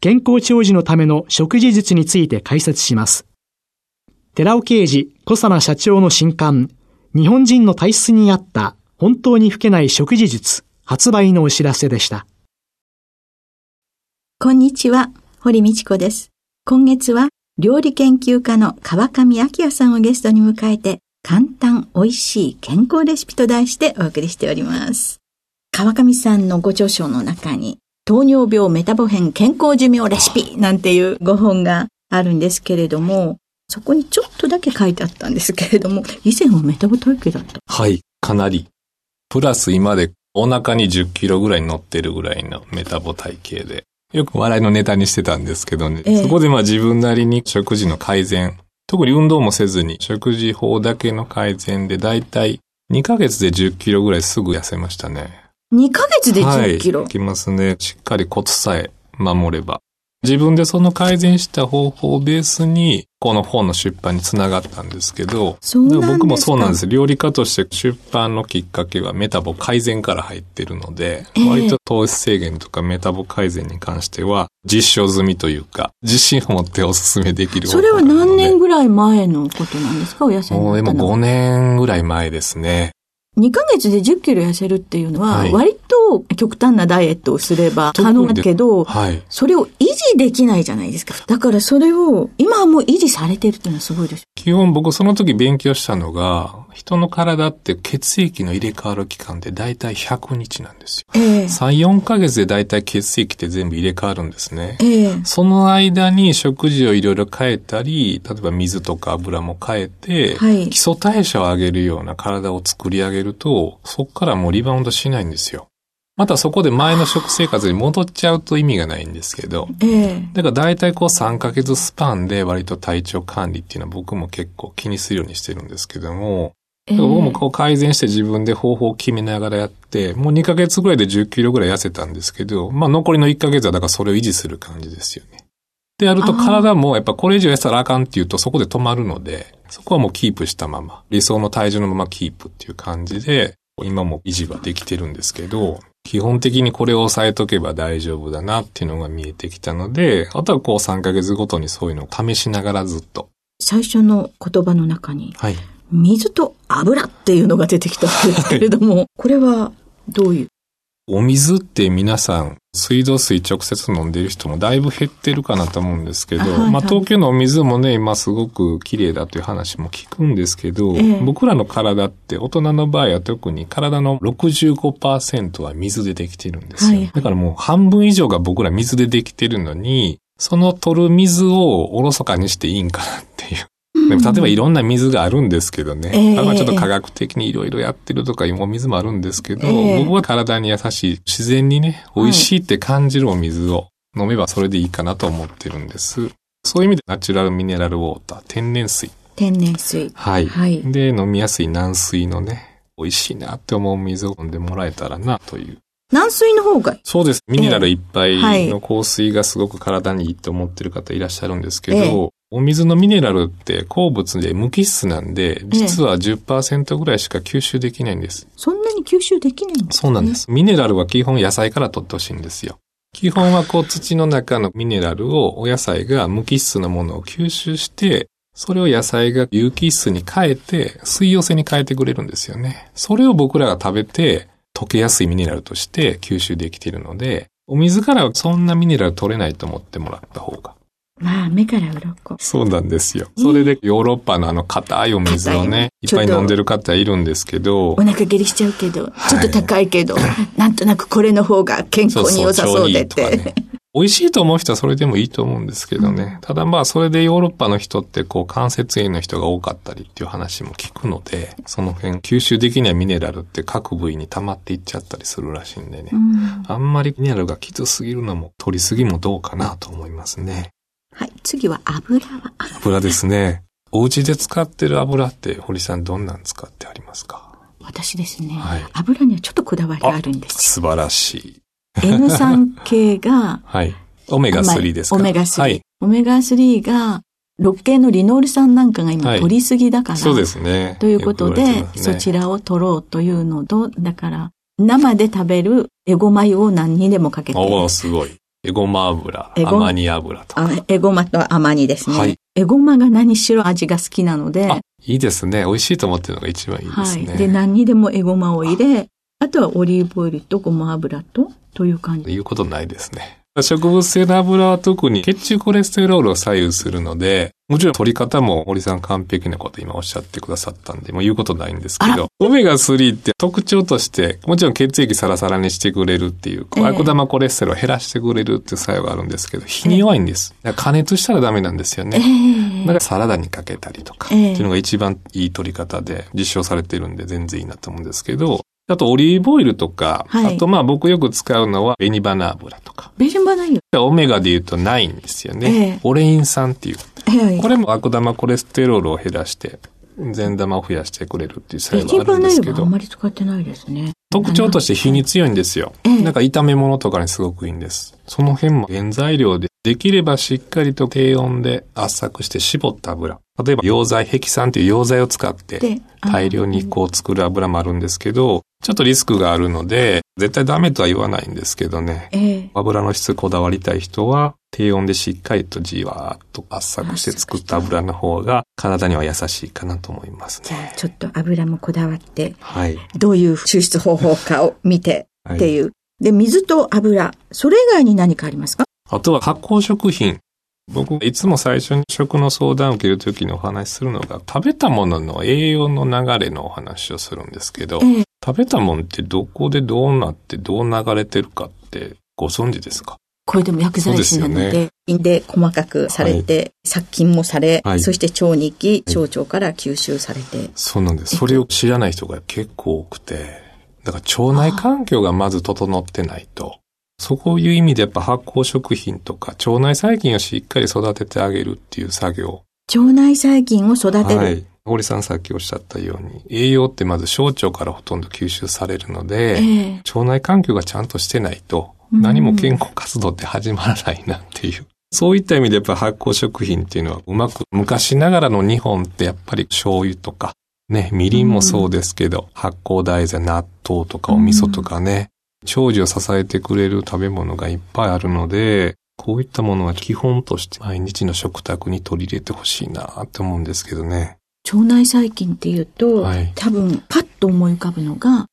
健康長寿のための食事術について解説します。寺尾啓治小佐奈社長の新刊、日本人の体質に合った本当に老けない食事術発売のお知らせでした。こんにちは、堀道子です。今月は料理研究家の川上明也さんをゲストに迎えて、簡単美味しい健康レシピと題してお送りしております。川上さんのご著書の中に、糖尿病メタボ編健康寿命レシピなんていうご本があるんですけれども、そこにちょっとだけ書いてあったんですけれども、以前はメタボ体型だった。はい、かなりプラス今でお腹に10キロぐらい乗ってるぐらいのメタボ体型で、よく笑いのネタにしてたんですけどね、えー、そこでまあ自分なりに食事の改善、特に運動もせずに食事法だけの改善でだいたい2ヶ月で10キロぐらいすぐ痩せましたね。2ヶ月で10キロ、はい、きますね。しっかりコツさえ守れば。自分でその改善した方法をベースに、この本の出版につながったんですけど、僕もそうなんです。料理家として出版のきっかけはメタボ改善から入ってるので、えー、割と糖質制限とかメタボ改善に関しては実証済みというか、自信を持ってお勧めできるそれは何年ぐらい前のことなんですか？お痩せになったのもう今5年ぐらい前ですね。2ヶ月で10キロ痩せるっていうのは、割と極端なダイエットをすれば可能だけど、はい、それを維持できないじゃないですか。だからそれを今はもう維持されてるっていうのはすごいです。基本僕その時勉強したのが、人の体って血液の入れ替わる期間って大体100日なんですよ。えー、3、4ヶ月で大体血液って全部入れ替わるんですね。えー、その間に食事をいろいろ変えたり、例えば水とか油も変えて、はい、基礎代謝を上げるような体を作り上げると、そこからもうリバウンドしないんですよ。またそこで前の食生活に戻っちゃうと意味がないんですけど。ええだから大体こう3ヶ月スパンで割と体調管理っていうのは僕も結構気にするようにしてるんですけども、え僕もこう改善して自分で方法を決めながらやって、もう2ヶ月ぐらいで10キロぐらい痩せたんですけど、まあ残りの1ヶ月はだからそれを維持する感じですよね。でやると体もやっぱこれ以上痩せたらあかんっていうとそこで止まるので、そこはもうキープしたまま、理想の体重のままキープっていう感じで、今も維持はできてるんですけど、基本的にこれを押さえとけば大丈夫だなっていうのが見えてきたので、あとはこう3ヶ月ごとにそういうのを試しながらずっと。最初の言葉の中に、はい、水と油っていうのが出てきたんですけれども、はい、これはどういう？お水って皆さん、水道水直接飲んでる人もだいぶ減ってるかなと思うんですけど、はいはい、まあ東京のお水もね、今すごく綺麗だという話も聞くんですけど、えー、僕らの体って大人の場合は特に体の65%は水でできてるんですよ。はい、だからもう半分以上が僕ら水でできてるのに、その取る水をおろそかにしていいんかなっていう。でも例えばいろんな水があるんですけどね。えー、ちょっと科学的にいろいろやってるとかいうお水もあるんですけど、えー、僕は体に優しい、自然にね、美味しいって感じるお水を飲めばそれでいいかなと思ってるんです。そういう意味でナチュラルミネラルウォーター、天然水。天然水。はい。はい。で、飲みやすい軟水のね、美味しいなって思う水を飲んでもらえたらなという。軟水の方がそうです。ミネラルいっぱいの香水がすごく体にいいと思ってる方いらっしゃるんですけど、えー、お水のミネラルって鉱物で無機質なんで、実は10%ぐらいしか吸収できないんです。そんなに吸収できないんですか、ね、そうなんです。ミネラルは基本野菜から取ってほしいんですよ。基本はこう土の中のミネラルをお野菜が無機質なものを吸収して、それを野菜が有機質に変えて、水溶性に変えてくれるんですよね。それを僕らが食べて、溶けやすいミネラルとして吸収できているので、お水からはそんなミネラル取れないと思ってもらった方がまあ、目から鱗。そうなんですよ。それでヨーロッパのあの硬いお水をね、いっぱい飲んでる方いるんですけど。お腹下痢しちゃうけど、ちょっと高いけど、はい、なんとなくこれの方が健康に良さそうでって。そうそう美味しいと思う人はそれでもいいと思うんですけどね。うん、ただまあそれでヨーロッパの人ってこう関節炎の人が多かったりっていう話も聞くので、その辺吸収できないミネラルって各部位に溜まっていっちゃったりするらしいんでね。うん、あんまりミネラルがきつすぎるのも取りすぎもどうかなと思いますね。はい。次は油は？油ですね。お家で使ってる油って堀さんどんなん使ってありますか？私ですね、はい、油にはちょっとこだわりがあるんです素晴らしい。N 酸系が、はい。オメガ3ですか？オメガ3。はい、オメガ3が、6系のリノール酸なんかが今取りすぎだから、はい、そうですね。ということで、ね、そちらを取ろうというのと、だから、生で食べるエゴマ油を何にでもかけて。おおすごい。エゴマ油、アマニ油とか。エゴマとアマニですね。はい。エゴマが何しろ味が好きなので。いいですね。美味しいと思ってるのが一番いいですね。はい。で、何にでもエゴマを入れ、あとはオリーブオイルとごま油と、という感じ。言うことないですね。植物性の油は特に血中コレステロールを左右するので、もちろん取り方も森さん完璧なこと今おっしゃってくださったんで、もう言うことないんですけど、オメガ3って特徴として、もちろん血液サラサラにしてくれるっていう、えー、悪玉コレステロールを減らしてくれるっていう作用があるんですけど、火に弱いんです。加熱したらダメなんですよね。えー、だからサラダにかけたりとか、っていうのが一番いい取り方で実証されてるんで全然いいなと思うんですけど、あとオリーブオイルとか、はい、あとまあ僕よく使うのは紅花油とか。紅花油オメガで言うとないんですよね。えー、オレイン酸っていう。えー、これも悪玉コレステロールを減らして、善玉を増やしてくれるっていう作用があるんですけど。あんまり使ってないですね。特徴として火に強いんですよ。えー、なんか炒め物とかにすごくいいんです。その辺も原材料でできればしっかりと低温で圧搾して絞った油。例えば溶剤、ヘキ酸っていう溶剤を使って大量にこう作る油もあるんですけど、ちょっとリスクがあるので、絶対ダメとは言わないんですけどね。えー、油の質こだわりたい人は、低温でしっかりとじわーっと圧搾して作った油の方が体には優しいかなと思いますね。じゃあちょっと油もこだわって、はい、どういう抽出方法かを見てっていう。はい、で、水と油、それ以外に何かありますか？あとは発酵食品。僕、いつも最初に食の相談を受けるときにお話しするのが、食べたものの栄養の流れのお話をするんですけど、えー、食べたもんってどこでどうなってどう流れてるかってご存知ですか？これでも薬剤師なので、胃で細かくされて、はい、殺菌もされ、はい、そして腸に行き、小腸から吸収されて。そうなんです。それを知らない人が結構多くて、だから腸内環境がまず整ってないと、そういう意味でやっぱ発酵食品とか腸内細菌をしっかり育ててあげるっていう作業。腸内細菌を育てる。はい。堀さんさっきおっしゃったように、栄養ってまず小腸からほとんど吸収されるので、えー、腸内環境がちゃんとしてないと、何も健康活動って始まらないなっていう。そういった意味でやっぱ発酵食品っていうのはうまく、昔ながらの日本ってやっぱり醤油とか、ね、みりんもそうですけど、発酵大豆、納豆とかお味噌とかね、長寿を支えてくれる食べ物がいっぱいあるので、こういったものは基本として毎日の食卓に取り入れてほしいなって思うんですけどね。腸内細菌っていうと、はい、多分パッと思い浮かぶのが、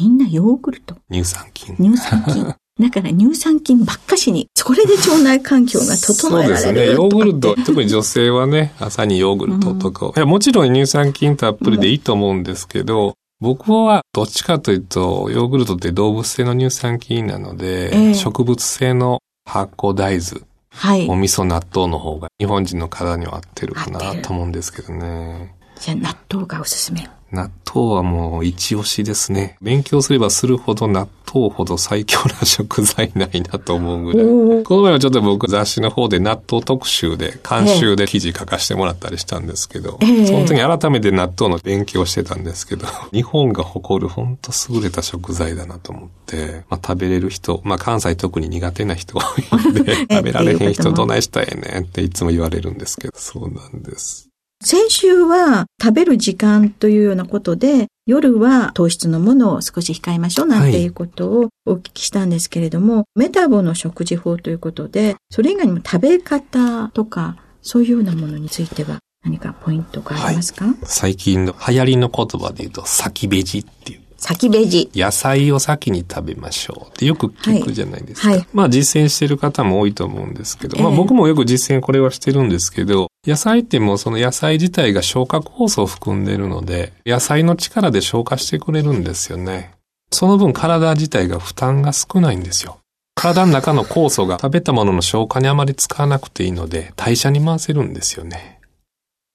みんなヨーグルト。乳酸菌。乳酸菌。だから乳酸菌ばっかしに、これで腸内環境が整えられるそうですね。ヨーグルト、特に女性はね、朝にヨーグルトとか、うん、いやもちろん乳酸菌たっぷりでいいと思うんですけど、僕はどっちかというと、ヨーグルトって動物性の乳酸菌なので、えー、植物性の発酵大豆、はい、お味噌納豆の方が日本人の体には合ってるかなと思うんですけどね。じゃあ納豆がおすすめ。納豆はもう一押しですね。勉強すればするほど納豆ほど最強な食材ないなと思うぐらい。この前はちょっと僕雑誌の方で納豆特集で、監修で記事書かせてもらったりしたんですけど、えー、その時に改めて納豆の勉強してたんですけど、日本が誇る本当優れた食材だなと思って、まあ食べれる人、まあ関西特に苦手な人が多いんで、食べられへん人どないしたいねんっていつも言われるんですけど、そうなんです。先週は食べる時間というようなことで、夜は糖質のものを少し控えましょうなんていうことをお聞きしたんですけれども、はい、メタボの食事法ということで、それ以外にも食べ方とか、そういうようなものについては何かポイントがありますか、はい、最近の流行りの言葉で言うと、先ベジっていう。先ベジ。野菜を先に食べましょうってよく聞くじゃないですか。はいはい、まあ実践してる方も多いと思うんですけど、えー、まあ僕もよく実践これはしてるんですけど、野菜ってもうその野菜自体が消化酵素を含んでるので、野菜の力で消化してくれるんですよね。その分体自体が負担が少ないんですよ。体の中の酵素が食べたものの消化にあまり使わなくていいので、代謝に回せるんですよね。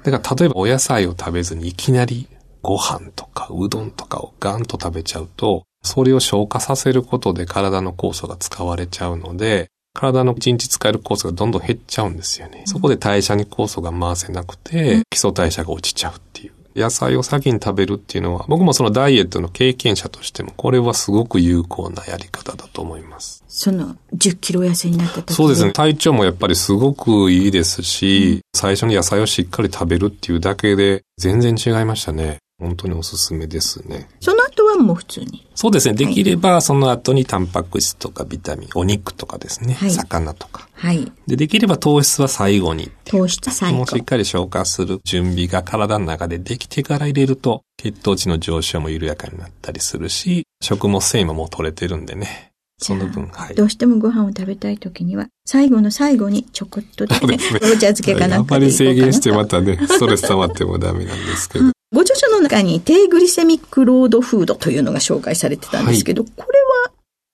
だから例えばお野菜を食べずにいきなりご飯とかうどんとかをガンと食べちゃうと、それを消化させることで体の酵素が使われちゃうので、体の1日使える酵素がどんどん減っちゃうんですよね。そこで代謝に酵素が回せなくて、基礎代謝が落ちちゃうっていう。野菜を先に食べるっていうのは、僕もそのダイエットの経験者としても、これはすごく有効なやり方だと思います。その10キロ痩せになった時そうですね。体調もやっぱりすごくいいですし、うん、最初に野菜をしっかり食べるっていうだけで全然違いましたね。本当におすすめですね。その後はもう普通にそうですね。できればその後にタンパク質とかビタミン、お肉とかですね。はい、魚とか。はい。で、できれば糖質は最後に。糖質最後。もうしっかり消化する準備が体の中でできてから入れると、血糖値の上昇も緩やかになったりするし、食物繊維ももう取れてるんでね。その分、はい。どうしてもご飯を食べたいときには、最後の最後にちょこっとで、ね、ね、お茶漬けかなんかであまり制限してまたね、ストレス溜まってもダメなんですけど。ご著書の中に低グリセミックロードフードというのが紹介されてたんですけど、はい、これは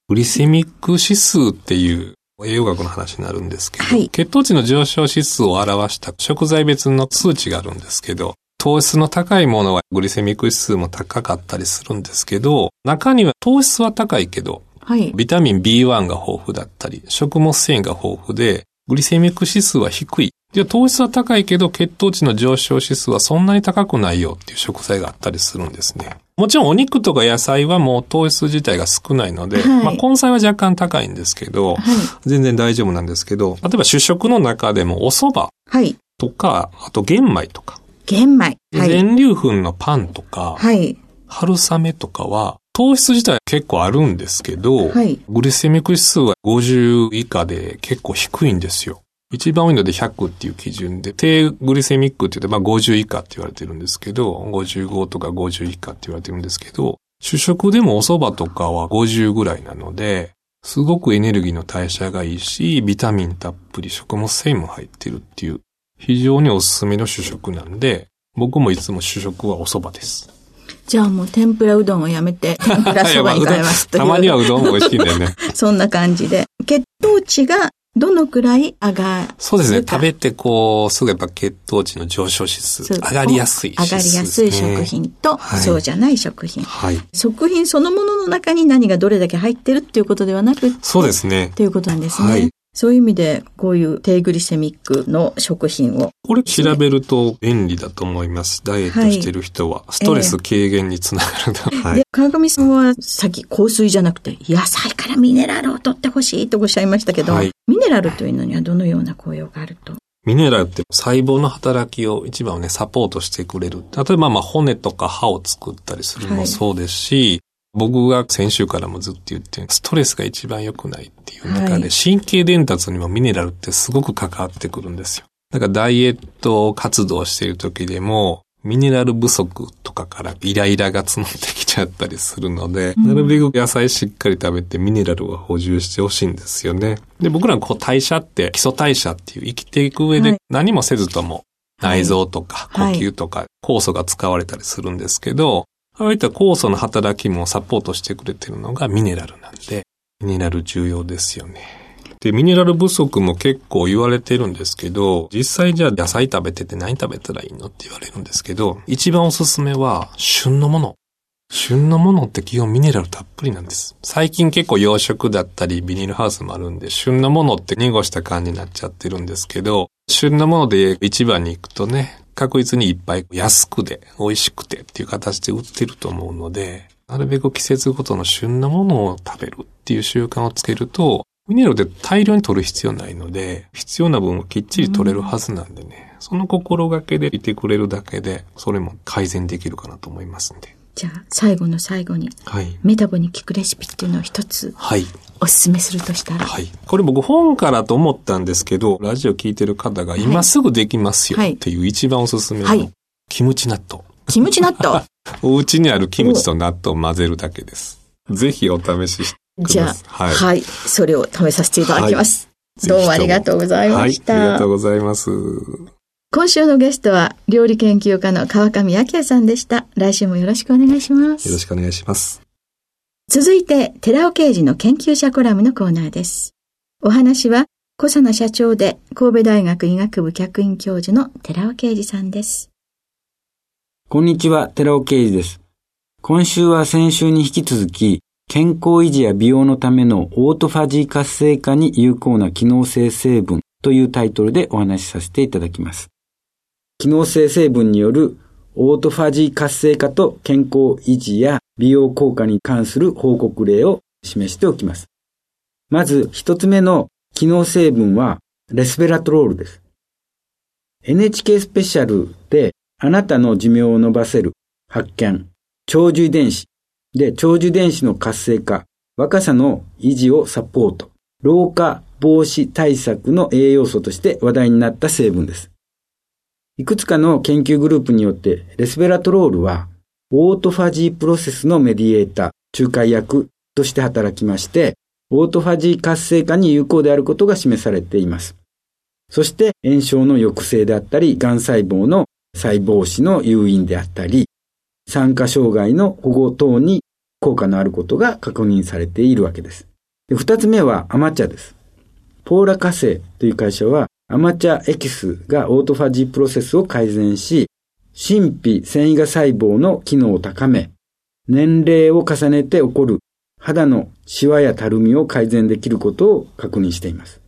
グリセミック指数っていう栄養学の話になるんですけど、はい、血糖値の上昇指数を表した食材別の数値があるんですけど、糖質の高いものはグリセミック指数も高かったりするんですけど、中には糖質は高いけど、はい、ビタミン B1 が豊富だったり、食物繊維が豊富で、グリセミック指数は低いで、糖質は高いけど血糖値の上昇指数はそんなに高くないよっていう食材があったりするんですね。もちろんお肉とか野菜はもう糖質自体が少ないので、はい、まあ根菜は若干高いんですけど、はい、全然大丈夫なんですけど、例えば主食の中でもお蕎麦とか、あと玄米とか。玄米。はい、全粒粉のパンとか、はい、春雨とかは、糖質自体結構あるんですけど、はい、グリセミック指数は50以下で結構低いんですよ。一番多いので100っていう基準で、低グリセミックって言って、まあ50以下って言われてるんですけど、55とか50以下って言われてるんですけど、主食でもお蕎麦とかは50ぐらいなので、すごくエネルギーの代謝がいいし、ビタミンたっぷり食物繊維も入ってるっていう、非常におすすめの主食なんで、僕もいつも主食はお蕎麦です。じゃあもう天ぷらうどんをやめて、天ぷらそばに変えますと。たまにはうどんも美味しいんだよね。そんな感じで。血糖値がどのくらい上がるそうですね。食べてこう、すぐやっぱ血糖値の上昇指数、上がりやすい上がりやすい食品と、はい、そうじゃない食品。はい。食品そのものの中に何がどれだけ入ってるっていうことではなくそうですね。っていうことなんですね。はい。そういう意味で、こういう低グリセミックの食品を。これ調べると便利だと思います。ダイエットしてる人は。ストレス軽減につながると。えー、はい、で、川上さんはさっき香水じゃなくて、野菜からミネラルを取ってほしいとおっしゃいましたけど、はい、ミネラルというのにはどのような効用があると？ミネラルって細胞の働きを一番ね、サポートしてくれる。例えばまあ骨とか歯を作ったりするのもそうですし、僕が先週からもずっと言ってる、ストレスが一番良くないっていう中で、神経伝達にもミネラルってすごく関わってくるんですよ。だからダイエット活動している時でも、ミネラル不足とかからイライラが募ってきちゃったりするので、なるべく野菜しっかり食べてミネラルは補充してほしいんですよね。で、僕らのこう代謝って基礎代謝っていう生きていく上で何もせずとも内臓とか呼吸とか酵素が使われたりするんですけど、ああいった酵素の働きもサポートしてくれてるのがミネラルなんで、ミネラル重要ですよね。で、ミネラル不足も結構言われてるんですけど、実際じゃあ野菜食べてて何食べたらいいのって言われるんですけど、一番おすすめは旬のもの。旬のものって基本ミネラルたっぷりなんです。最近結構洋食だったりビニールハウスもあるんで、旬のものって濁した感じになっちゃってるんですけど、旬のもので一番に行くとね、確実にいっぱい安くで美味しくてっていう形で売ってると思うので、なるべく季節ごとの旬なものを食べるっていう習慣をつけると、ミネラルで大量に取る必要ないので、必要な分をきっちり取れるはずなんでね、その心がけでいてくれるだけで、それも改善できるかなと思いますんで。じゃあ、最後の最後に、はい、メタボに効くレシピっていうのを一つ、はい。おすすめするとしたら？はい。これ僕本からと思ったんですけど、ラジオ聞いてる方が今すぐできますよっていう一番おすすめの、キムチ納豆。キムチ納豆？お家にあるキムチと納豆を混ぜるだけです。ぜひお試ししてください。じゃあ、はい、はい。それを試させていただきます。はい、どうもありがとうございました、はい。ありがとうございます。今週のゲストは、料理研究家の川上明也さんでした。来週もよろしくお願いします。よろしくお願いします。続いて、寺尾刑事の研究者コラムのコーナーです。お話は、小佐奈社長で神戸大学医学部客員教授の寺尾啓二さんです。こんにちは、寺尾啓二です。今週は先週に引き続き、健康維持や美容のためのオートファジー活性化に有効な機能性成分というタイトルでお話しさせていただきます。機能性成分によるオートファジー活性化と健康維持や美容効果に関する報告例を示しておきます。まず一つ目の機能成分はレスベラトロールです。NHK スペシャルであなたの寿命を伸ばせる発見、長寿遺伝子で長寿遺伝子の活性化、若さの維持をサポート、老化防止対策の栄養素として話題になった成分です。いくつかの研究グループによってレスベラトロールはオートファジープロセスのメディエーター、仲介役として働きまして、オートファジー活性化に有効であることが示されています。そして炎症の抑制であったり、癌細胞の細胞死の誘引であったり、酸化障害の保護等に効果のあることが確認されているわけです。二つ目はアマチャです。ポーラ火星という会社はアマチャエキスがオートファジープロセスを改善し、神秘繊維が細胞の機能を高め、年齢を重ねて起こる肌のシワやたるみを改善できることを確認しています。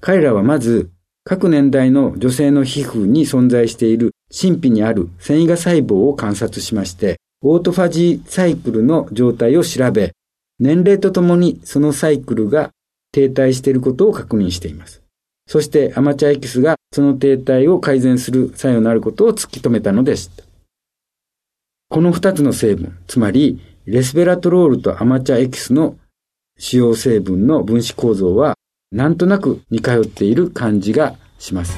彼らはまず、各年代の女性の皮膚に存在している神秘にある繊維が細胞を観察しまして、オートファジーサイクルの状態を調べ、年齢とともにそのサイクルが停滞していることを確認しています。そしてアマチュアエキスがその停滞を改善する作用のあることを突き止めたのでした。この二つの成分、つまりレスベラトロールとアマチャエキスの主要成分の分子構造はなんとなく似通っている感じがします。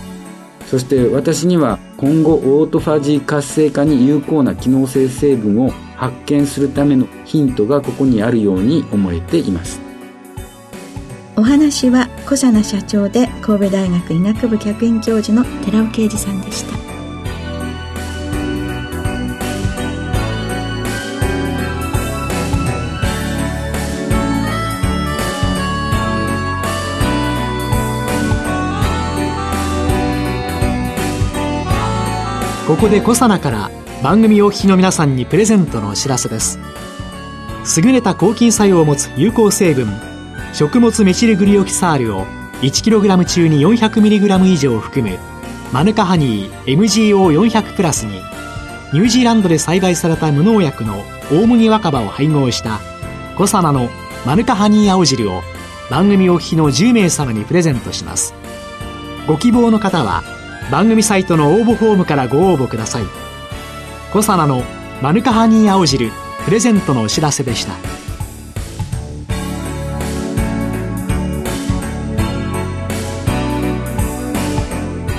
そして私には今後オートファジー活性化に有効な機能性成分を発見するためのヒントがここにあるように思えています。お話は小佐奈社長で神戸大学医学部客員教授の寺尾啓二さんでした。ここでコサナから番組お聞きの皆さんにプレゼントのお知らせです優れた抗菌作用を持つ有効成分食物メチルグリオキサールを 1kg 中に 400mg 以上含むマヌカハニー MGO400 プラスにニュージーランドで栽培された無農薬の大麦若葉を配合したコサナのマヌカハニー青汁を番組お聞きの10名様にプレゼントします。ご希望の方は番組サイトの応募フォームからご応募ください。コサナのマヌカハニー青汁プレゼントのお知らせでした。